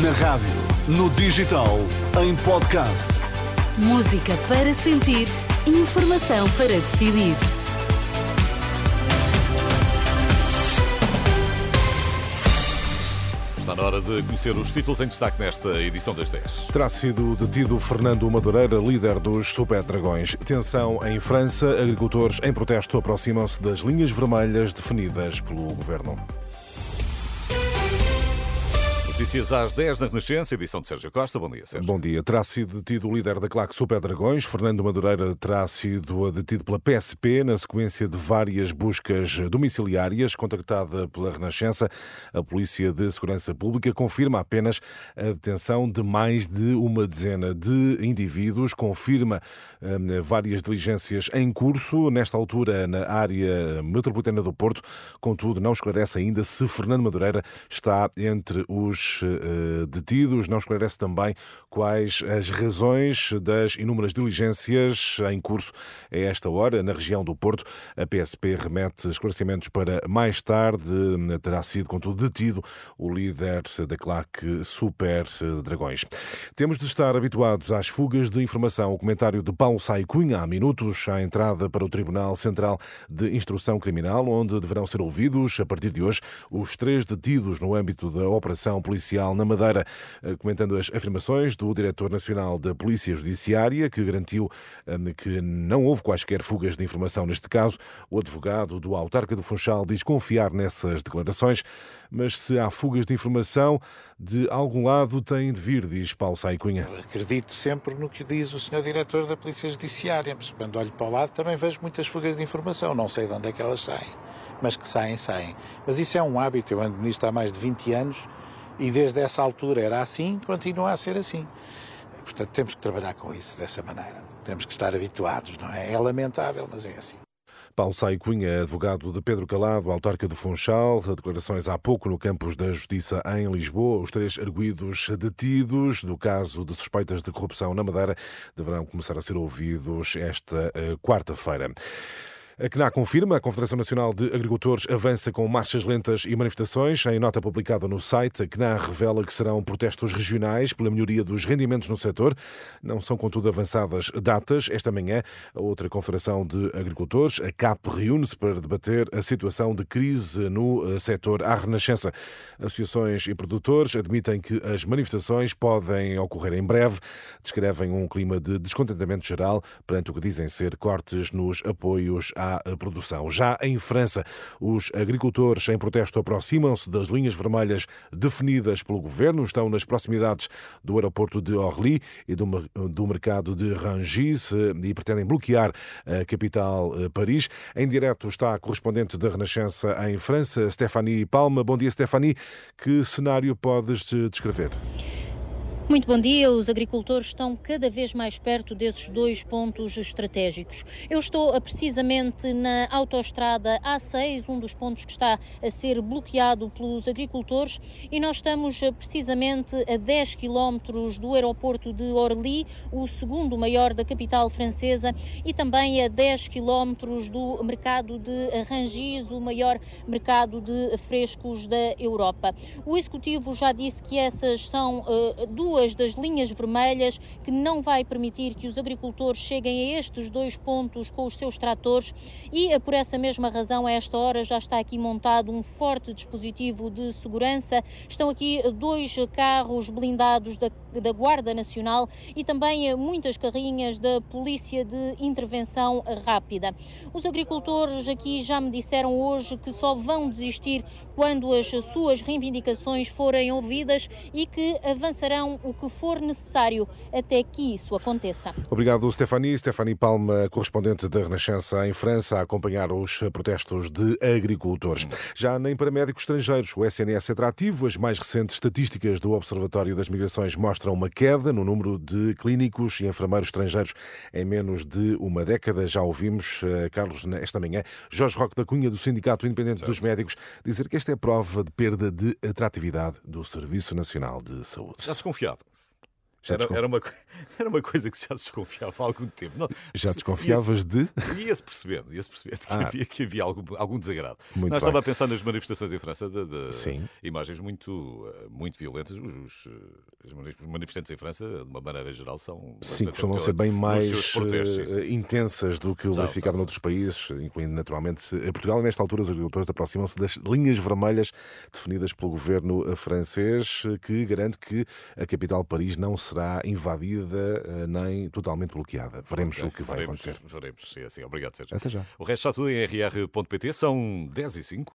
Na rádio, no digital, em podcast. Música para sentir, informação para decidir. Está na hora de conhecer os títulos em destaque nesta edição das 10. Terá sido detido Fernando Madureira, líder dos Super Dragões. Tensão em França, agricultores em protesto aproximam-se das linhas vermelhas definidas pelo governo. Notícias às 10 na Renascença, edição de Sérgio Costa. Bom dia, Sérgio. Bom dia. Terá sido detido o líder da claque Super Dragões. Fernando Madureira terá sido detido pela PSP na sequência de várias buscas domiciliárias. Contactada pela Renascença, a Polícia de Segurança Pública confirma apenas a detenção de mais de uma dezena de indivíduos. Confirma hum, várias diligências em curso, nesta altura na área metropolitana do Porto. Contudo, não esclarece ainda se Fernando Madureira está entre os eh, detidos. Não esclarece também quais as razões das inúmeras diligências em curso a esta hora na região do Porto. A PSP remete esclarecimentos para mais tarde. Terá sido, contudo, detido o líder da claque Super Dragões. Temos de estar habituados às fugas de informação. O comentário de Paulo Sai Cunha, há minutos, à entrada para o Tribunal Central de Instrução Criminal, onde deverão ser ouvidos, a partir de hoje, os três detidos no âmbito da Operação Policial na Madeira, eh, comentando as afirmações do Diretor Nacional da Polícia Judiciária, que garantiu eh, que não houve quaisquer fugas de informação neste caso. O advogado do autarca do Funchal diz confiar nessas declarações, mas se há fugas de informação, de algum lado têm de vir, diz Paulo Saicunha. Acredito sempre no que diz o Sr. Diretor da Polícia Judiciária, mas quando olho para o lado também vejo muitas fugas de informação, não sei de onde é que elas saem, mas que saem, saem. Mas isso é um hábito, eu ando nisto há mais de 20 anos e desde essa altura era assim, continua a ser assim. Portanto, temos que trabalhar com isso dessa maneira. Temos que estar habituados, não é? É lamentável, mas é assim. Paulo Sai Cunha, advogado de Pedro Calado, autarca do Funchal, declarações há pouco no campus da Justiça em Lisboa. Os três arguídos detidos do caso de suspeitas de corrupção na Madeira deverão começar a ser ouvidos esta uh, quarta-feira. A CNA confirma, a Confederação Nacional de Agricultores avança com marchas lentas e manifestações. Em nota publicada no site, a CNA revela que serão protestos regionais pela melhoria dos rendimentos no setor. Não são, contudo, avançadas datas. Esta manhã, a outra Confederação de Agricultores, a CAP, reúne-se para debater a situação de crise no eh, setor à renascença. Associações e produtores admitem que as manifestações podem ocorrer em breve. Descrevem um clima de descontentamento geral perante o que dizem ser cortes nos apoios à produção. Já em França, os agricultores em protesto aproximam-se das linhas vermelhas definidas pelo governo, estão nas proximidades do aeroporto de Orly e do, do mercado de Rangis e pretendem bloquear a capital eh, Paris. Em direto está a correspondente da Renascença em França, Stephanie Palma. Bom dia, Stephanie. Que cenário podes descrever? Muito bom dia. Os agricultores estão cada vez mais perto desses dois pontos estratégicos. Eu estou precisamente na autoestrada A6, um dos pontos que está a ser bloqueado pelos agricultores, e nós estamos precisamente a 10 quilómetros do aeroporto de Orly, o segundo maior da capital francesa, e também a 10 quilómetros do mercado de Rangis, o maior mercado de frescos da Europa. O executivo já disse que essas são uh, duas duas das linhas vermelhas que não vai permitir que os agricultores cheguem a estes dois pontos com os seus tratores e eh, por essa mesma razão, a esta hora já está aqui montado um forte dispositivo de segurança. Estão aqui dois carros blindados da, da Guarda Nacional e também eh, muitas carrinhas da Polícia de Intervenção Rápida. Os agricultores aqui já me disseram hoje que só vão desistir quando as suas reivindicações forem ouvidas e que avançarão o que for necessário até que isso aconteça. Obrigado, Stefani. Stefani Palma, correspondente da Renascença em França, a acompanhar os protestos de agricultores. Já nem para médicos estrangeiros, o SNS é ativo. As mais recentes estatísticas do Observatório das Migrações mostram uma queda no número de clínicos e enfermeiros estrangeiros em menos de uma década. Já ouvimos, eh, Carlos, esta manhã, Jorge Roque da Cunha, do Sindicato Independente certo. dos Médicos, dizer que esta é prova de perda de atratividade do Serviço Nacional de Saúde. Já desconfiado. others. Era, era, uma, era uma coisa que já desconfiava há algum tempo. Não, já desconfiavas de? Ia-se percebendo, ia percebendo que, ah. havia, que havia algum, algum desagrado. Muito estava a pensar nas manifestações em França de, de imagens muito, eh, muito violentas. Os, os, os, manifestantes em França, de uma maneira geral, são. Sim, costumam ser bem mais uh, intensas do que o verificado noutros países, incluindo naturalmente Portugal. E nesta altura, os agricultores aproximam-se das linhas vermelhas definidas pelo governo francês, que garante que a capital Paris não se será invadida eh, nem totalmente bloqueada. Veremos okay, o que vai veremos, acontecer. Veremos, sim, assim. Obrigado, Sérgio. Até já. O resto está tudo em rr.pt, são 10 e 5.